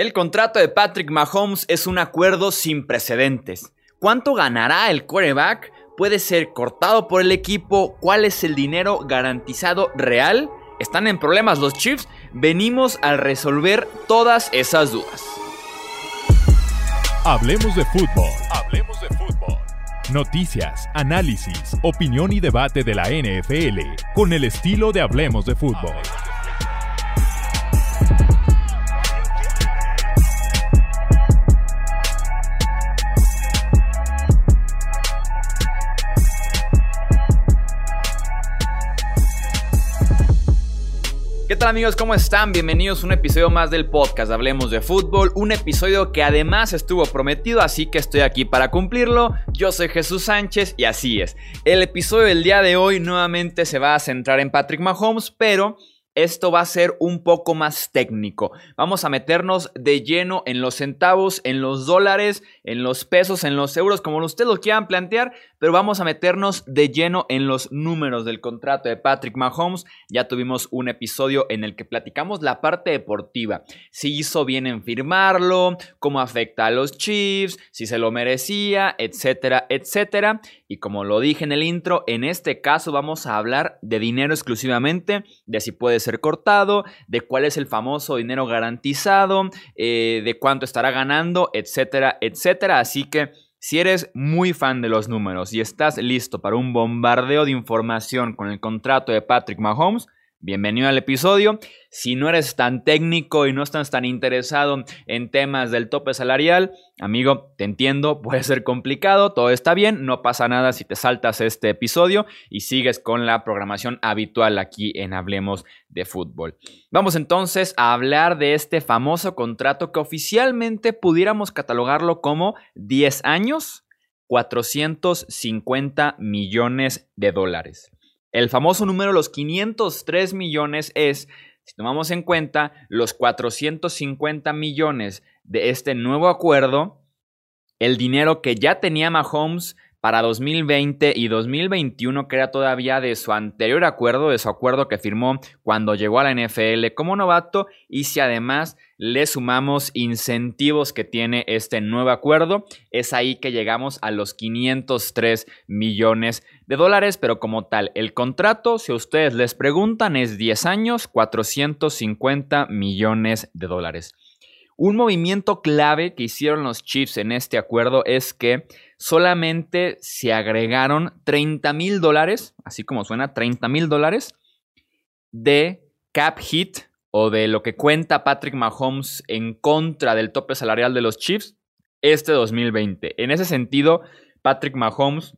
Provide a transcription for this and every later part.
El contrato de Patrick Mahomes es un acuerdo sin precedentes. ¿Cuánto ganará el quarterback? ¿Puede ser cortado por el equipo? ¿Cuál es el dinero garantizado real? ¿Están en problemas los Chiefs? Venimos a resolver todas esas dudas. Hablemos de fútbol. Hablemos de fútbol. Noticias, análisis, opinión y debate de la NFL con el estilo de Hablemos de fútbol. ¿Qué tal amigos? ¿Cómo están? Bienvenidos a un episodio más del podcast Hablemos de Fútbol, un episodio que además estuvo prometido, así que estoy aquí para cumplirlo. Yo soy Jesús Sánchez y así es. El episodio del día de hoy nuevamente se va a centrar en Patrick Mahomes, pero esto va a ser un poco más técnico. Vamos a meternos de lleno en los centavos, en los dólares, en los pesos, en los euros, como ustedes lo quieran plantear, pero vamos a meternos de lleno en los números del contrato de Patrick Mahomes. Ya tuvimos un episodio en el que platicamos la parte deportiva, si hizo bien en firmarlo, cómo afecta a los Chiefs, si se lo merecía, etcétera, etcétera. Y como lo dije en el intro, en este caso vamos a hablar de dinero exclusivamente, de si puede ser cortado, de cuál es el famoso dinero garantizado, eh, de cuánto estará ganando, etcétera, etcétera. Así que si eres muy fan de los números y estás listo para un bombardeo de información con el contrato de Patrick Mahomes, Bienvenido al episodio. Si no eres tan técnico y no estás tan interesado en temas del tope salarial, amigo, te entiendo, puede ser complicado, todo está bien, no pasa nada si te saltas este episodio y sigues con la programación habitual aquí en Hablemos de Fútbol. Vamos entonces a hablar de este famoso contrato que oficialmente pudiéramos catalogarlo como 10 años, 450 millones de dólares. El famoso número, los 503 millones, es, si tomamos en cuenta los 450 millones de este nuevo acuerdo, el dinero que ya tenía Mahomes para 2020 y 2021, que era todavía de su anterior acuerdo, de su acuerdo que firmó cuando llegó a la NFL como novato, y si además le sumamos incentivos que tiene este nuevo acuerdo, es ahí que llegamos a los 503 millones de dólares, pero como tal, el contrato, si ustedes les preguntan, es 10 años, 450 millones de dólares. Un movimiento clave que hicieron los Chiefs en este acuerdo es que solamente se agregaron 30 mil dólares, así como suena, 30 mil dólares de cap hit o de lo que cuenta Patrick Mahomes en contra del tope salarial de los Chiefs este 2020. En ese sentido, Patrick Mahomes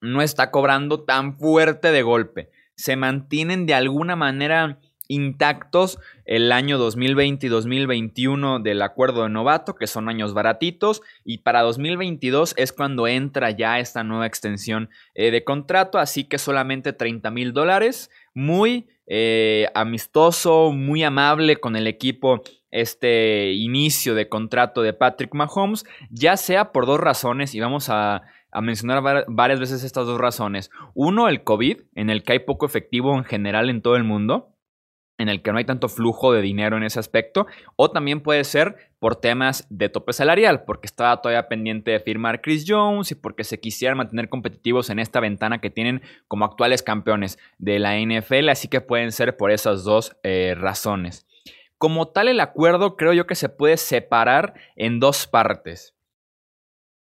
no está cobrando tan fuerte de golpe. Se mantienen de alguna manera intactos el año 2020 y 2021 del acuerdo de novato, que son años baratitos, y para 2022 es cuando entra ya esta nueva extensión eh, de contrato, así que solamente 30 mil dólares, muy eh, amistoso, muy amable con el equipo este inicio de contrato de Patrick Mahomes, ya sea por dos razones, y vamos a a mencionar varias veces estas dos razones. Uno, el COVID, en el que hay poco efectivo en general en todo el mundo en el que no hay tanto flujo de dinero en ese aspecto, o también puede ser por temas de tope salarial, porque estaba todavía pendiente de firmar Chris Jones y porque se quisieran mantener competitivos en esta ventana que tienen como actuales campeones de la NFL, así que pueden ser por esas dos eh, razones. Como tal, el acuerdo creo yo que se puede separar en dos partes.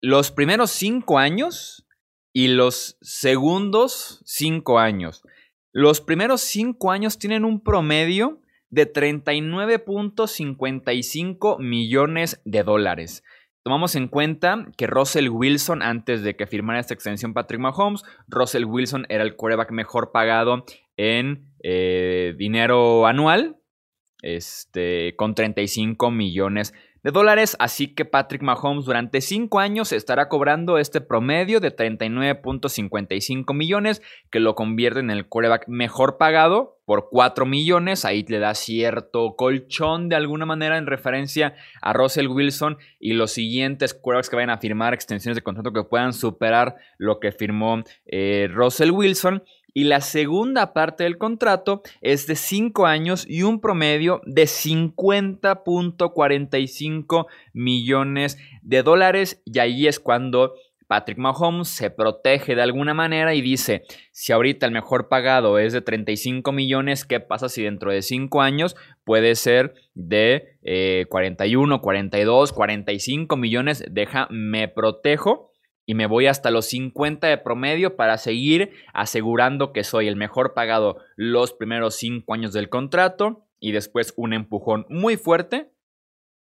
Los primeros cinco años y los segundos cinco años. Los primeros cinco años tienen un promedio de 39.55 millones de dólares. Tomamos en cuenta que Russell Wilson, antes de que firmara esta extensión Patrick Mahomes, Russell Wilson era el quarterback mejor pagado en eh, dinero anual, este, con 35 millones de de dólares, así que Patrick Mahomes durante 5 años estará cobrando este promedio de 39.55 millones, que lo convierte en el quarterback mejor pagado por 4 millones, ahí le da cierto colchón de alguna manera en referencia a Russell Wilson y los siguientes quarterbacks que vayan a firmar extensiones de contrato que puedan superar lo que firmó eh, Russell Wilson. Y la segunda parte del contrato es de 5 años y un promedio de 50.45 millones de dólares. Y ahí es cuando Patrick Mahomes se protege de alguna manera y dice, si ahorita el mejor pagado es de 35 millones, ¿qué pasa si dentro de 5 años puede ser de 41, 42, 45 millones? Deja, me protejo y me voy hasta los 50 de promedio para seguir asegurando que soy el mejor pagado los primeros 5 años del contrato y después un empujón muy fuerte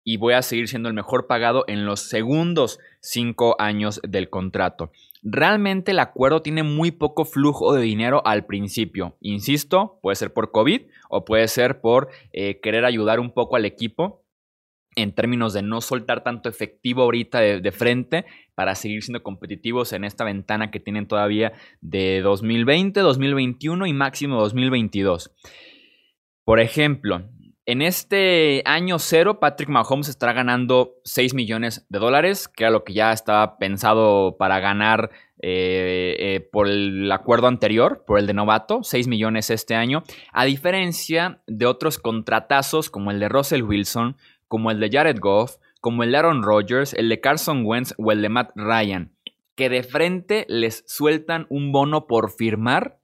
y voy a seguir siendo el mejor pagado en los segundos cinco años del contrato. Realmente el acuerdo tiene muy poco flujo de dinero al principio. Insisto, puede ser por COVID o puede ser por eh, querer ayudar un poco al equipo en términos de no soltar tanto efectivo ahorita de, frente para seguir siendo competitivos en esta ventana que tienen todavía de 2020, 2021 y máximo 2022. Por ejemplo, en este año cero, Patrick Mahomes estará ganando 6 millones de dólares, que era lo que ya estaba pensado para ganar eh, eh, por el acuerdo anterior, por el de novato, 6 millones este año, a diferencia de otros contratazos como el de Russell Wilson, como el de Jared Goff, como el de Aaron Rodgers, el de Carson Wentz o el de Matt Ryan, que de frente les sueltan un bono por firmar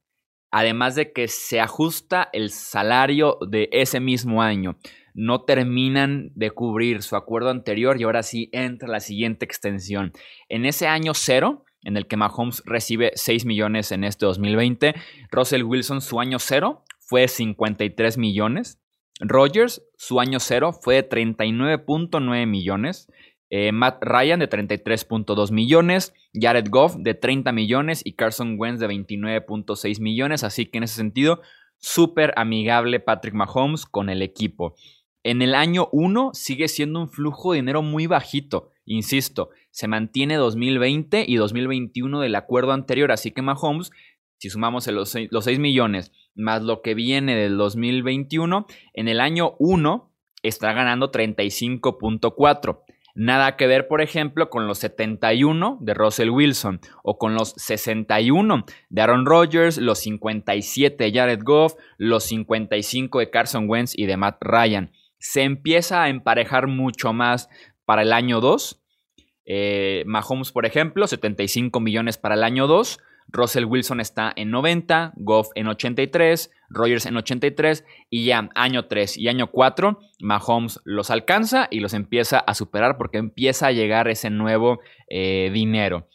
además de que se ajusta el salario de ese mismo año. No terminan de cubrir su acuerdo anterior y ahora sí entra la siguiente extensión. En ese año cero, en el que Mahomes recibe 6 millones en este 2020, Russell Wilson su año cero fue 53 millones. Rogers, su año cero fue 39.9 millones. Eh, Matt Ryan de 33.2 millones, Jared Goff de 30 millones y Carson Wentz de 29.6 millones. Así que en ese sentido, súper amigable Patrick Mahomes con el equipo. En el año 1 sigue siendo un flujo de dinero muy bajito. Insisto, se mantiene 2020 y 2021 del acuerdo anterior. Así que Mahomes, si sumamos los 6, los 6 millones más lo que viene del 2021, en el año 1 está ganando 35.4. Nada que ver, por ejemplo, con los 71 de Russell Wilson o con los 61 de Aaron Rodgers, los 57 de Jared Goff, los 55 de Carson Wentz y de Matt Ryan. Se empieza a emparejar mucho más para el año 2. Eh, Mahomes, por ejemplo, 75 millones para el año 2. Russell Wilson está en 90, Goff en 83, Rogers en 83 y ya año 3 y año 4 Mahomes los alcanza y los empieza a superar porque empieza a llegar ese nuevo eh, dinero.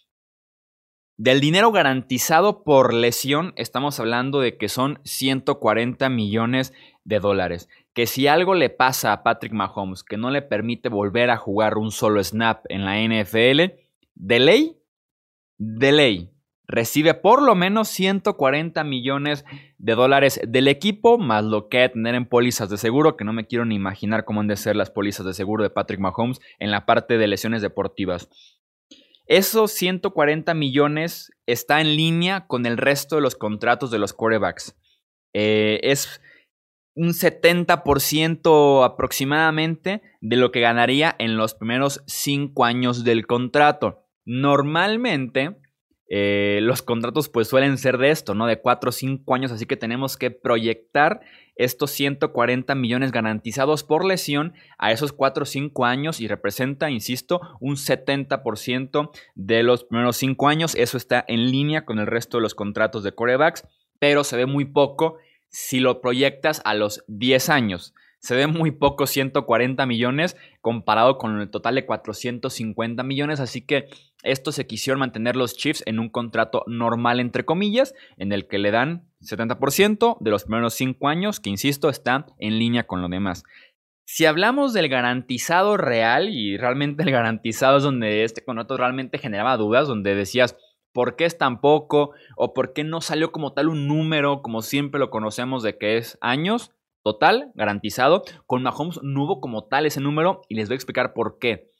Del dinero garantizado por lesión estamos hablando de que son 140 millones de dólares. Que si algo le pasa a Patrick Mahomes que no le permite volver a jugar un solo snap en la NFL, de ley, de ley, recibe por lo menos 140 millones de dólares del equipo, más lo que tener en pólizas de seguro, que no me quiero ni imaginar cómo han de ser las pólizas de seguro de Patrick Mahomes en la parte de lesiones deportivas. Esos 140 millones está en línea con el resto de los contratos de los quarterbacks. Eh, es un 70% aproximadamente de lo que ganaría en los primeros 5 años del contrato. Normalmente, eh, los contratos pues suelen ser de esto, ¿no? De 4 o 5 años, así que tenemos que proyectar estos 140 millones garantizados por lesión a esos 4 o 5 años y representa, insisto, un 70% de los primeros 5 años. Eso está en línea con el resto de los contratos de corebacks, pero se ve muy poco si lo proyectas a los 10 años. Se ve muy poco 140 millones comparado con el total de 450 millones, así que esto se quisieron mantener los Chiefs en un contrato normal, entre comillas, en el que le dan 70% de los primeros 5 años, que insisto, está en línea con lo demás. Si hablamos del garantizado real, y realmente el garantizado es donde este contrato realmente generaba dudas, donde decías, ¿por qué es tan poco? ¿O por qué no salió como tal un número, como siempre lo conocemos de que es años? Total, garantizado. Con Mahomes no hubo como tal ese número y les voy a explicar por qué.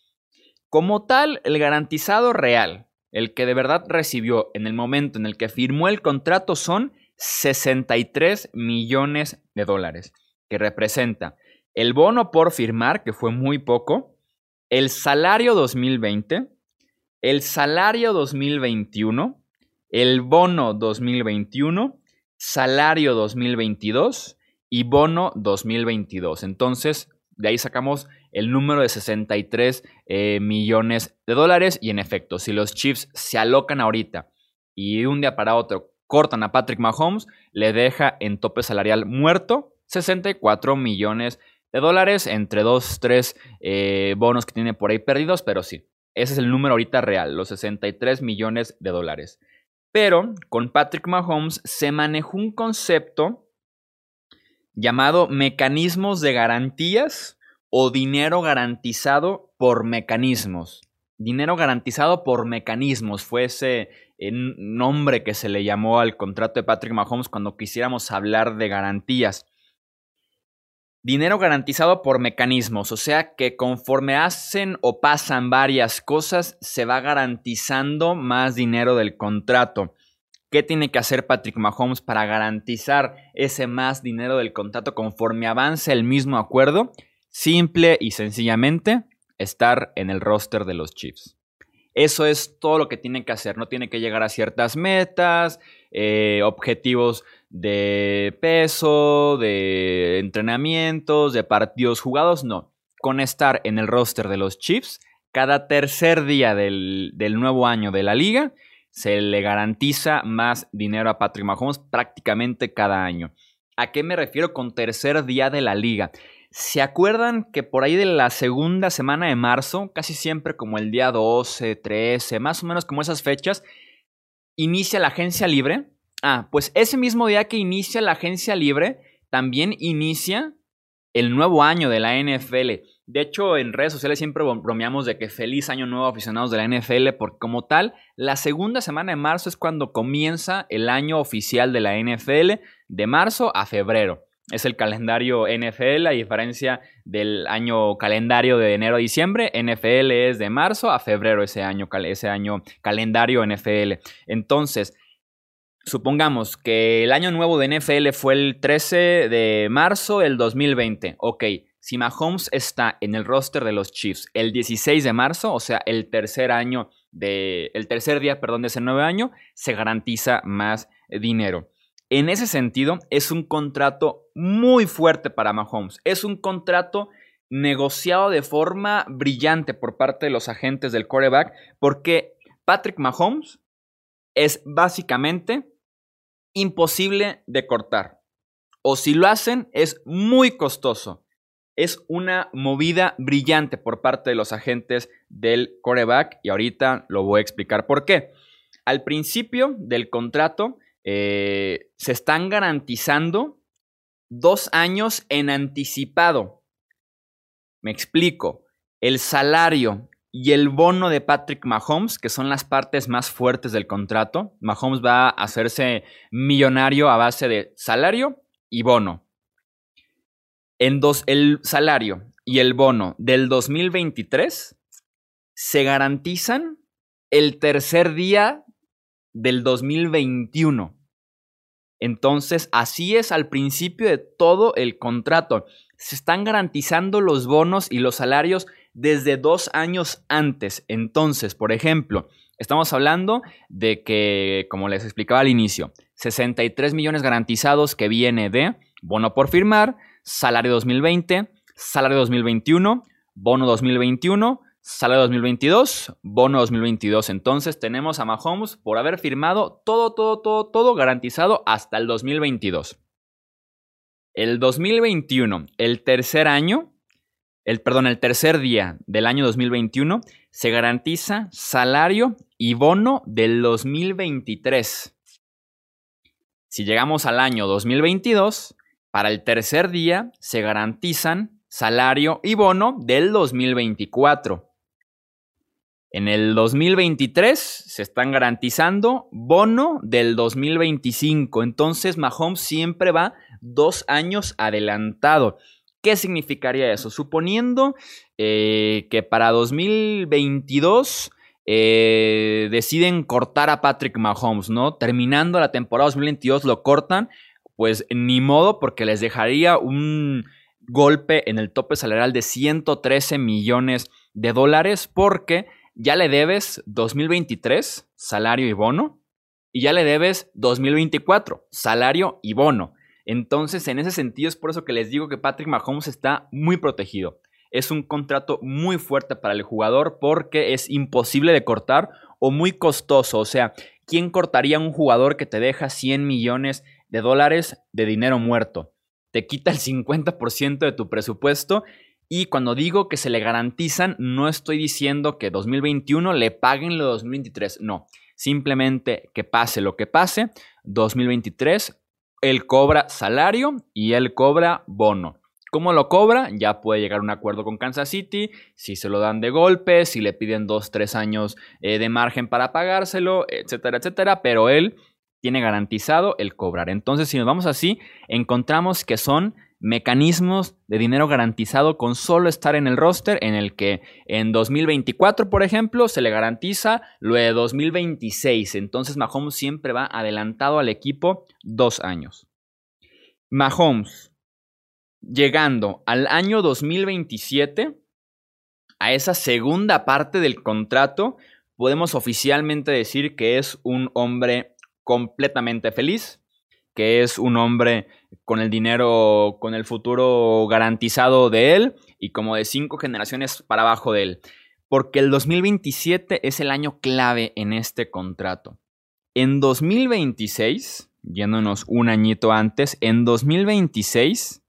Como tal, el garantizado real, el que de verdad recibió en el momento en el que firmó el contrato son 63 millones de dólares, que representa el bono por firmar, que fue muy poco, el salario 2020, el salario 2021, el bono 2021 salario 2022 y bono 2022. Entonces, de ahí sacamos el número de 63 eh, millones de dólares y en efecto, si los Chiefs se alocan ahorita y un día para otro cortan a Patrick Mahomes, le deja en tope salarial muerto 64 millones de dólares entre dos, tres eh, bonos que tiene por ahí perdidos, pero sí, ese es el número ahorita real, los 63 millones de dólares. Pero con Patrick Mahomes se manejó un concepto llamado mecanismos de garantías o dinero garantizado por mecanismos. Dinero garantizado por mecanismos fue ese eh, nombre que se le llamó al contrato de Patrick Mahomes cuando quisiéramos hablar de garantías. Dinero garantizado por mecanismos, o sea que conforme hacen o pasan varias cosas, se va garantizando más dinero del contrato. ¿Qué tiene que hacer Patrick Mahomes para garantizar ese más dinero del contrato conforme avance el mismo acuerdo? Simple y sencillamente estar en el roster de los Chiefs. Eso es todo lo que tiene que hacer. No tiene que llegar a ciertas metas, eh, objetivos de peso, de entrenamientos, de partidos jugados. No. Con estar en el roster de los Chiefs, cada tercer día del, del nuevo año de la liga, se le garantiza más dinero a Patrick Mahomes prácticamente cada año. ¿A qué me refiero con tercer día de la liga? ¿Se acuerdan que por ahí de la segunda semana de marzo, casi siempre como el día 12, 13, más o menos como esas fechas, inicia la agencia libre? Ah, pues ese mismo día que inicia la agencia libre, también inicia el nuevo año de la NFL. De hecho, en redes sociales siempre bromeamos de que feliz año nuevo aficionados de la NFL, porque como tal, la segunda semana de marzo es cuando comienza el año oficial de la NFL, de marzo a febrero. Es el calendario NFL, a diferencia del año calendario de enero a diciembre, NFL es de marzo a febrero ese año, ese año calendario NFL. Entonces, supongamos que el año nuevo de NFL fue el 13 de marzo del 2020. Ok, si Mahomes está en el roster de los Chiefs el 16 de marzo, o sea, el tercer año de, el tercer día, perdón, de ese nuevo año, se garantiza más dinero. En ese sentido, es un contrato muy fuerte para Mahomes. Es un contrato negociado de forma brillante por parte de los agentes del quarterback, porque Patrick Mahomes es básicamente imposible de cortar. O si lo hacen, es muy costoso es una movida brillante por parte de los agentes del coreback y ahorita lo voy a explicar por qué. Al principio del contrato eh, se están garantizando dos años en anticipado. Me explico. El salario y el bono de Patrick Mahomes, que son las partes más fuertes del contrato. Mahomes va a hacerse millonario a base de salario y bono. En dos, el salario y el bono del 2023 se garantizan el tercer día del 2021. Entonces, así es al principio de todo el contrato. Se están garantizando los bonos y los salarios desde dos años antes. Entonces, por ejemplo, estamos hablando de que, como les explicaba al inicio, 63 millones garantizados que viene de bono por firmar, salario 2020, salario 2021, bono 2021, salario 2022, bono 2022. Entonces tenemos a Mahomes por haber firmado todo, todo, todo, todo garantizado hasta el 2022. El 2021, el tercer año, el, perdón, el tercer día del año 2021, se garantiza salario y bono del 2023. Si llegamos al año 2022, para el tercer día se garantizan salario y bono del 2024. En el 2023 se están garantizando bono del 2025. Entonces Mahomes siempre va dos años adelantado. ¿Qué significaría eso? Suponiendo eh, que para 2022 eh, deciden cortar a Patrick Mahomes, ¿no? Terminando la temporada 2022 lo cortan pues ni modo porque les dejaría un golpe en el tope salarial de 113 millones de dólares porque ya le debes 2023 salario y bono y ya le debes 2024, salario y bono. Entonces, en ese sentido es por eso que les digo que Patrick Mahomes está muy protegido. Es un contrato muy fuerte para el jugador porque es imposible de cortar o muy costoso. O sea, ¿quién cortaría un jugador que te deja 100 millones de dólares de dinero muerto? Te quita el 50% de tu presupuesto y cuando digo que se le garantizan, no estoy diciendo que 2021 le paguen lo 2023, no. Simplemente que pase lo que pase, 2023 él cobra salario y él cobra bono. ¿Cómo lo cobra? Ya puede llegar a un acuerdo con Kansas City, si se lo dan de golpe, si le piden dos, tres años eh, de margen para pagárselo, etcétera, etcétera, pero él tiene garantizado el cobrar. Entonces, si nos vamos así, encontramos que son mecanismos de dinero garantizado con solo estar en el roster en el que en 2024, por ejemplo, se le garantiza lo de 2026. Entonces Mahomes siempre va adelantado al equipo dos años. Mahomes, llegando al año 2027, a esa segunda parte del contrato, podemos oficialmente decir que es un hombre completamente feliz, que es un hombre con el dinero, con el futuro garantizado de él y como de cinco generaciones para abajo de él. Porque el 2027 es el año clave en este contrato. En 2026, yéndonos un añito antes, en 2026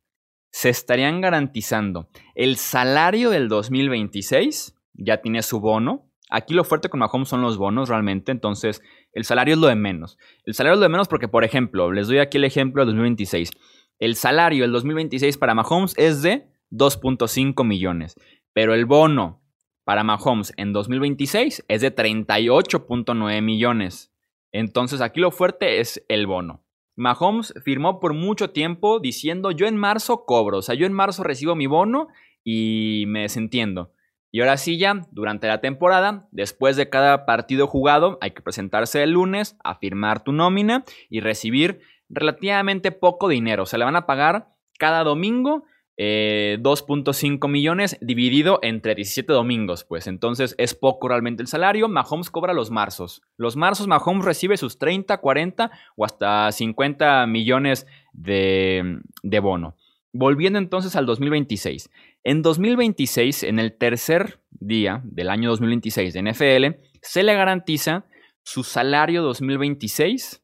se estarían garantizando el salario del 2026, ya tiene su bono. Aquí lo fuerte con Mahomes son los bonos realmente, entonces el salario es lo de menos. El salario es lo de menos porque, por ejemplo, les doy aquí el ejemplo del 2026. El salario del 2026 para Mahomes es de 2.5 millones, pero el bono para Mahomes en 2026 es de 38.9 millones. Entonces aquí lo fuerte es el bono. Mahomes firmó por mucho tiempo diciendo yo en marzo cobro, o sea, yo en marzo recibo mi bono y me desentiendo. Y ahora sí ya, durante la temporada, después de cada partido jugado, hay que presentarse el lunes, a firmar tu nómina y recibir relativamente poco dinero. Se le van a pagar cada domingo 2.5 eh, millones dividido entre 17 domingos, pues entonces es poco realmente el salario. Mahomes cobra los marzos. Los marzos Mahomes recibe sus 30, 40 o hasta 50 millones de, de bono. Volviendo entonces al 2026. En 2026, en el tercer día del año 2026 de NFL, se le garantiza su salario 2026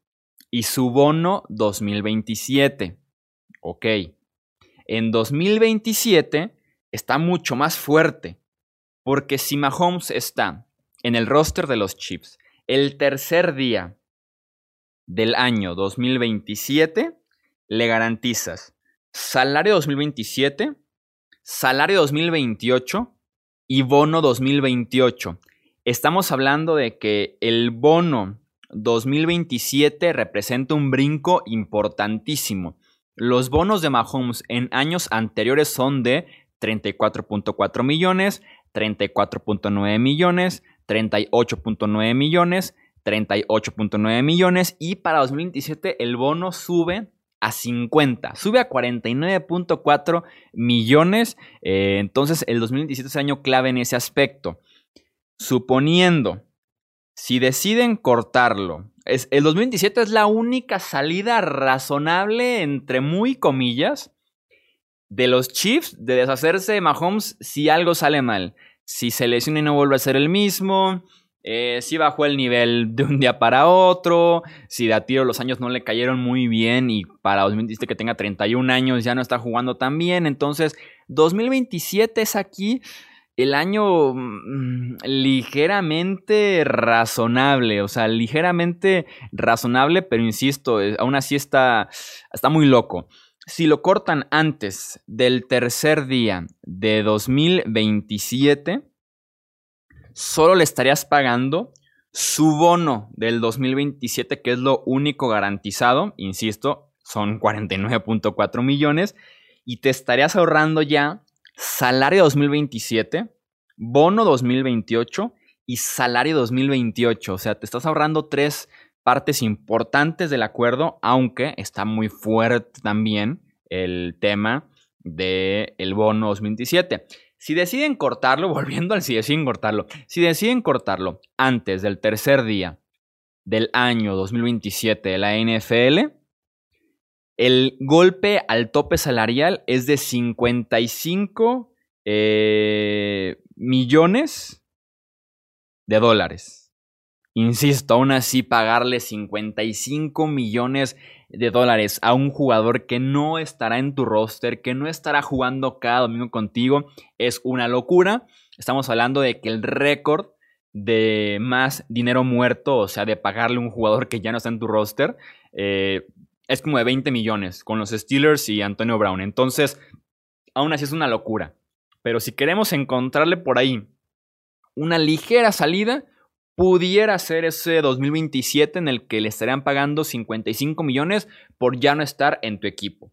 y su bono 2027. Ok. En 2027 está mucho más fuerte, porque si Mahomes está en el roster de los Chips el tercer día del año 2027, le garantizas salario 2027, salario 2028 y bono 2028. Estamos hablando de que el bono 2027 representa un brinco importantísimo. Los bonos de Mahomes en años anteriores son de 34.4 millones, 34.9 millones, 38.9 millones, 38.9 millones y para 2027 el bono sube a 50, sube a 49.4 millones. Eh, entonces el 2027 es año clave en ese aspecto. Suponiendo si deciden cortarlo, es, el 2027 es la única salida razonable, entre muy comillas, de los Chiefs de deshacerse de Mahomes si algo sale mal. Si se lesiona y no vuelve a ser el mismo, eh, si bajó el nivel de un día para otro, si de a tiro los años no le cayeron muy bien y para 2027 que tenga 31 años ya no está jugando tan bien. Entonces, 2027 es aquí el año mm, ligeramente razonable, o sea, ligeramente razonable, pero insisto, eh, aún así está, está muy loco. Si lo cortan antes del tercer día de 2027, solo le estarías pagando su bono del 2027, que es lo único garantizado, insisto, son 49.4 millones, y te estarías ahorrando ya salario 2027, bono 2028 y salario 2028. O sea, te estás ahorrando tres partes importantes del acuerdo, aunque está muy fuerte también el tema del bono 2027. Si deciden cortarlo, volviendo al si deciden cortarlo, si deciden cortarlo antes del tercer día del año 2027 de la NFL, el golpe al tope salarial es de 55 eh, millones de dólares. Insisto, aún así pagarle 55 millones de dólares a un jugador que no estará en tu roster, que no estará jugando cada domingo contigo, es una locura. Estamos hablando de que el récord de más dinero muerto, o sea, de pagarle a un jugador que ya no está en tu roster, eh, es como de 20 millones con los Steelers y Antonio Brown. Entonces, aún así es una locura. Pero si queremos encontrarle por ahí una ligera salida, pudiera ser ese 2027 en el que le estarían pagando 55 millones por ya no estar en tu equipo.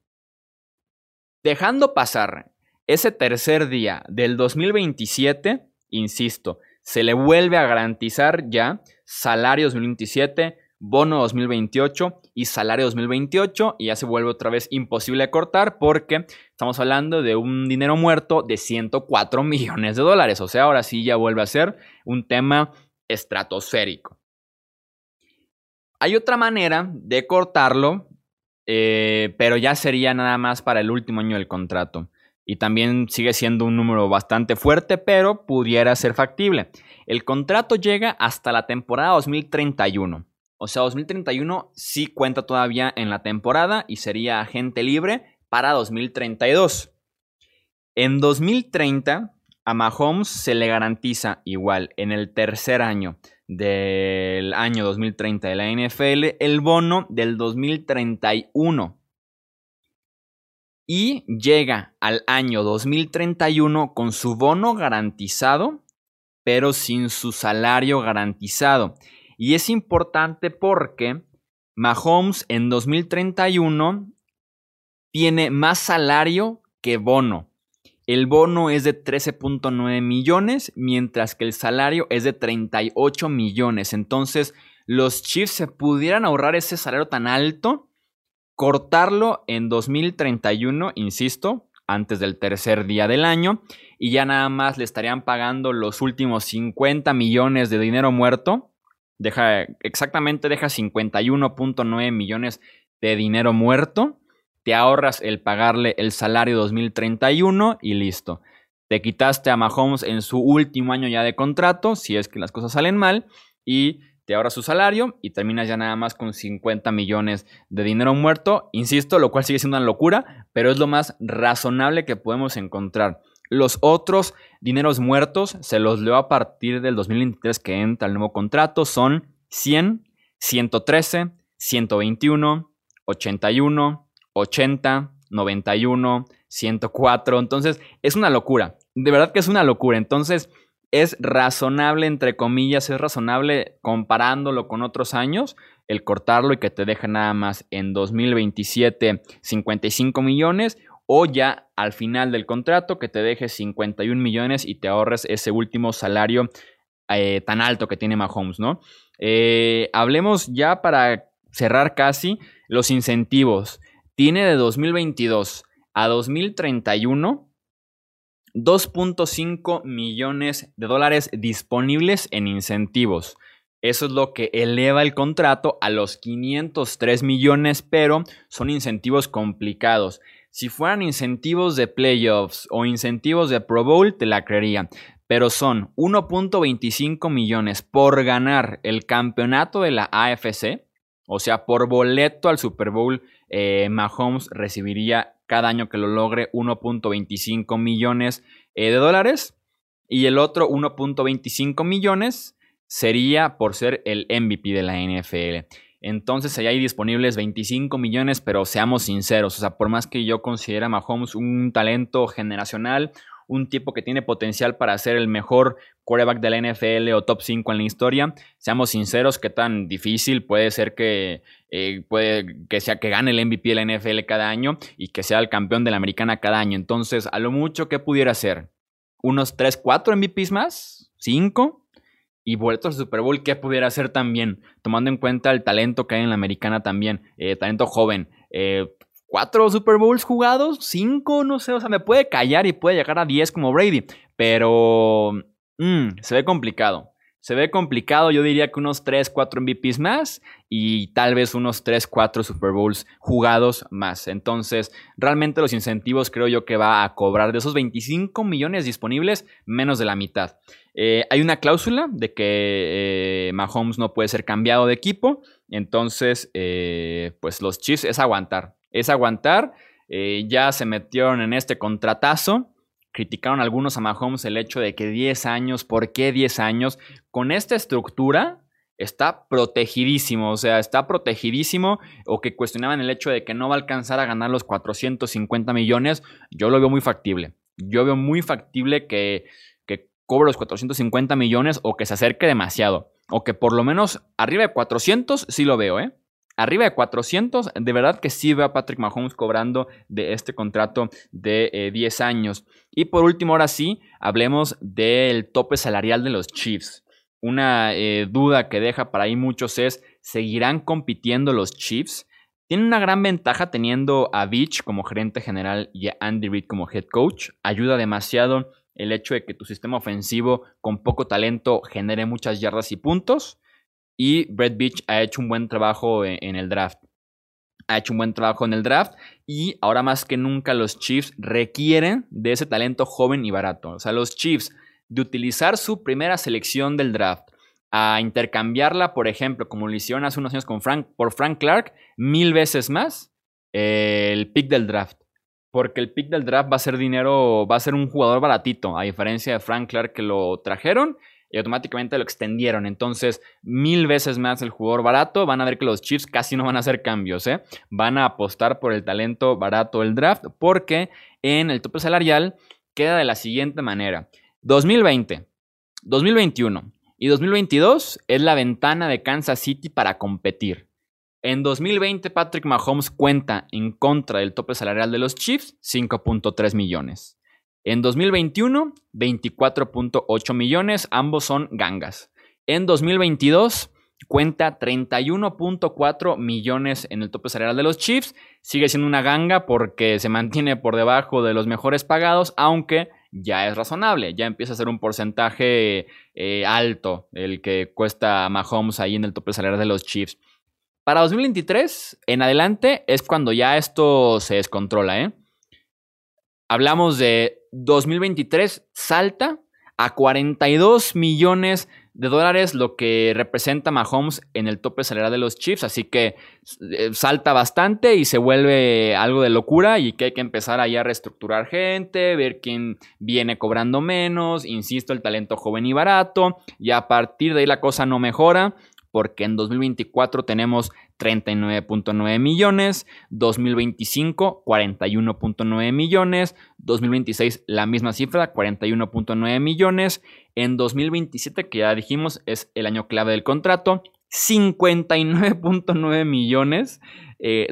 Dejando pasar ese tercer día del 2027, insisto, se le vuelve a garantizar ya salario 2027, bono 2028 y salario 2028 y ya se vuelve otra vez imposible cortar porque estamos hablando de un dinero muerto de 104 millones de dólares. O sea, ahora sí ya vuelve a ser un tema estratosférico. Hay otra manera de cortarlo, eh, pero ya sería nada más para el último año del contrato. Y también sigue siendo un número bastante fuerte, pero pudiera ser factible. El contrato llega hasta la temporada 2031. O sea, 2031 sí cuenta todavía en la temporada y sería agente libre para 2032. En 2030, a Mahomes se le garantiza igual en el tercer año del año 2030 de la NFL el bono del 2031. Y llega al año 2031 con su bono garantizado, pero sin su salario garantizado. Y es importante porque Mahomes en 2031 tiene más salario que bono. El bono es de 13.9 millones, mientras que el salario es de 38 millones. Entonces, los Chiefs se pudieran ahorrar ese salario tan alto, cortarlo en 2031, insisto, antes del tercer día del año, y ya nada más le estarían pagando los últimos 50 millones de dinero muerto deja, exactamente deja 51.9 millones de dinero muerto, te ahorras el pagarle el salario 2031 y listo. Te quitaste a Mahomes en su último año ya de contrato, si es que las cosas salen mal, y te ahorras su salario y terminas ya nada más con 50 millones de dinero muerto. Insisto, lo cual sigue siendo una locura, pero es lo más razonable que podemos encontrar. Los otros dineros muertos, se los leo a partir del 2023 que entra el nuevo contrato, son 100, 113, 121, 81, 80, 91, 104. Entonces, es una locura. De verdad que es una locura. Entonces, es razonable, entre comillas, es razonable comparándolo con otros años, el cortarlo y que te deje nada más en 2027 55 millones o ya al final del contrato que te deje 51 millones y te ahorres ese último salario eh, tan alto que tiene Mahomes, ¿no? Eh, hablemos ya para cerrar casi los incentivos. Tiene de 2022 a 2031 2.5 millones de dólares disponibles en incentivos. Eso es lo que eleva el contrato a los 503 millones, pero son incentivos complicados. Si fueran incentivos de playoffs o incentivos de Pro Bowl, te la creería. Pero son 1.25 millones por ganar el campeonato de la AFC. O sea, por boleto al Super Bowl, eh, Mahomes recibiría cada año que lo logre 1.25 millones eh, de dólares. Y el otro 1.25 millones sería por ser el MVP de la NFL. Entonces allá hay disponibles 25 millones, pero seamos sinceros, o sea, por más que yo considere a Mahomes un talento generacional, un tipo que tiene potencial para ser el mejor quarterback de la NFL o top 5 en la historia, seamos sinceros, qué tan difícil puede ser que, eh, puede, que sea que gane el MVP de la NFL cada año y que sea el campeón de la americana cada año. Entonces, a lo mucho que pudiera ser, unos 3, 4 MVPs más, 5 y boletos de Super Bowl, ¿qué pudiera hacer también? Tomando en cuenta el talento que hay en la americana también, eh, talento joven. Eh, ¿Cuatro Super Bowls jugados? ¿Cinco? No sé, o sea, me puede callar y puede llegar a diez como Brady, pero mm, se ve complicado. Se ve complicado, yo diría que unos 3, 4 MVPs más y tal vez unos 3, 4 Super Bowls jugados más. Entonces, realmente los incentivos creo yo que va a cobrar de esos 25 millones disponibles menos de la mitad. Eh, hay una cláusula de que eh, Mahomes no puede ser cambiado de equipo, entonces, eh, pues los Chiefs es aguantar, es aguantar. ya se metieron en este contratazo criticaron algunos a Mahomes el hecho de que 10 años, ¿por qué 10 años? Con esta estructura está protegidísimo, o sea, está protegidísimo o que cuestionaban el hecho de que no va a alcanzar a ganar los 450 millones, yo lo veo muy factible. Yo veo muy factible que, que cobre los 450 millones o que se acerque demasiado, o que por lo menos arriba de 400 sí lo veo, ¿eh? Arriba de 400, de verdad que sí veo a Patrick Mahomes cobrando de este contrato de 10 eh, años. Y por último, ahora sí, hablemos del tope salarial de los Chiefs. Una eh, duda que deja para ahí muchos es, ¿seguirán compitiendo los Chiefs? Tienen una gran ventaja teniendo a Beach como gerente general y a Andy Reid como head coach. Ayuda demasiado el hecho de que tu sistema ofensivo con poco talento genere muchas yardas y puntos. Y Brett Beach ha hecho un buen trabajo e, en, el draft. Ha hecho un buen trabajo en el draft y ahora más que nunca los Chiefs requieren de ese talento joven y barato. O sea, los Chiefs de utilizar su primera selección del draft a intercambiarla, por ejemplo, como lo hicieron hace unos años con Frank, por Frank Clark, mil veces más eh, el pick del draft. Porque el pick del draft va a ser dinero, va a ser un jugador baratito, a diferencia de Frank Clark que lo trajeron y automáticamente lo extendieron. Entonces, mil veces más el jugador barato. Van a ver que los Chiefs casi no van a hacer cambios. ¿eh? Van a apostar por el talento barato del draft porque en el tope salarial queda de la siguiente manera. 2020, 2021 y 2022 es la ventana de Kansas City para competir. En 2020, Patrick Mahomes cuenta en contra del tope salarial de los Chiefs 5.3 millones. En 2021, 24.8 millones, ambos son gangas. En 2022, cuenta 31.4 millones en el tope salarial de los Chiefs. Sigue siendo una ganga porque se mantiene por debajo de los mejores pagados, aunque ya es razonable, ya empieza a ser un porcentaje eh, alto el que cuesta Mahomes ahí en el tope salarial de los Chiefs. Para 2023 en adelante es cuando ya esto se descontrola, ¿eh? Hablamos de 2023 salta a 42 millones de dólares, lo que representa Mahomes en el tope salarial de los Chiefs. Así que eh, salta bastante y se vuelve algo de locura y que hay que empezar ahí a reestructurar gente, ver quién viene cobrando menos, insisto, el talento joven y barato. Y a partir de ahí la cosa no mejora porque en 2024 tenemos 39.9 millones, 2025 41.9 millones, 2026 la misma cifra, 41.9 millones, en 2027 que ya dijimos es el año clave del contrato, 59.9 millones,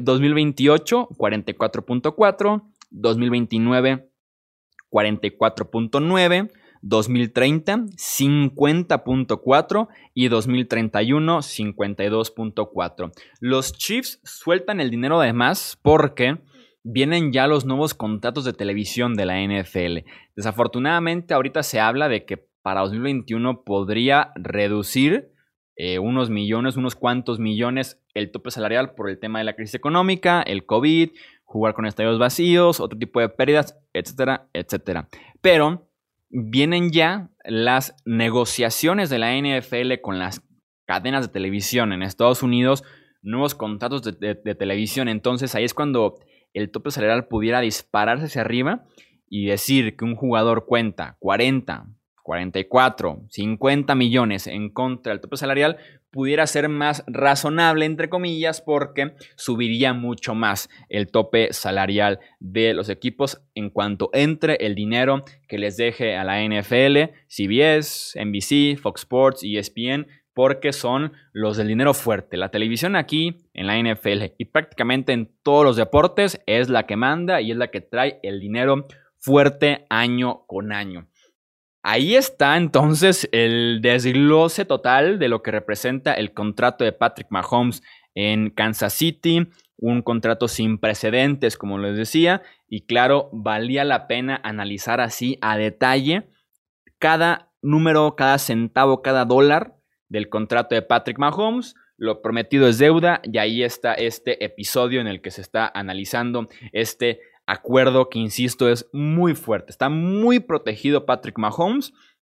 2028 44.4, 2029 44.9, 2030 50.4 y 2031 52.4. Los Chiefs sueltan el dinero además porque vienen ya los nuevos contratos de televisión de la NFL. Desafortunadamente ahorita se habla de que para 2021 podría reducir eh, unos millones, unos cuantos millones el tope salarial por el tema de la crisis económica, el COVID, jugar con estadios vacíos, otro tipo de pérdidas, etcétera, etcétera. Pero vienen ya las negociaciones de la NFL con las cadenas de televisión en Estados Unidos, nuevos contratos de, televisión. Entonces ahí es cuando el tope salarial pudiera dispararse hacia arriba y decir que un jugador cuenta 40, 44, 50 millones en contra del tope salarial, pudiera ser más razonable, entre comillas, porque subiría mucho más el tope salarial de los equipos en cuanto entre el dinero que les deje a la NFL, CBS, NBC, Fox Sports, ESPN, porque son los del dinero fuerte. La televisión aquí en la NFL y prácticamente en todos los deportes es la que manda y es la que trae el dinero fuerte año con año. Ahí está entonces el desglose total de lo que representa el contrato de Patrick Mahomes en Kansas City, un contrato sin precedentes, como les decía, y claro, valía la pena analizar así a detalle cada número, cada centavo, cada dólar del contrato de Patrick Mahomes. Lo prometido es deuda y ahí está este episodio en el que se está analizando este acuerdo que, insisto, es muy fuerte. Está muy protegido Patrick Mahomes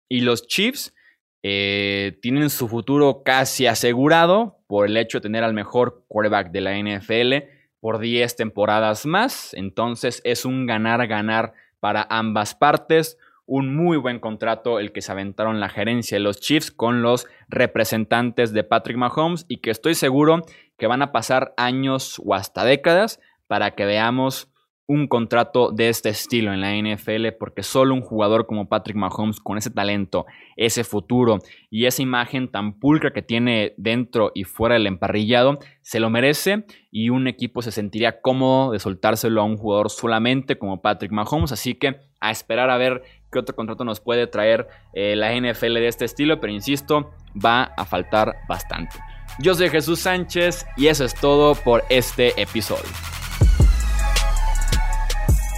y los Chiefs eh, tienen su futuro casi asegurado por el hecho de tener al mejor quarterback de la NFL por 10 temporadas más. Entonces es un ganar-ganar para ambas partes. Un muy buen contrato el que se aventaron la gerencia de los Chiefs con los representantes de Patrick Mahomes y que estoy seguro que van a pasar años o hasta décadas para que veamos un contrato de este estilo en la NFL porque solo un jugador como Patrick Mahomes con ese talento, ese futuro y esa imagen tan pulcra que tiene dentro y fuera del emparrillado se lo merece y un equipo se sentiría cómodo de soltárselo a un jugador solamente como Patrick Mahomes, así que a esperar a ver qué otro contrato nos puede traer eh, la NFL de este estilo, pero insisto, va a faltar bastante. Yo soy Jesús Sánchez y eso es todo por este episodio.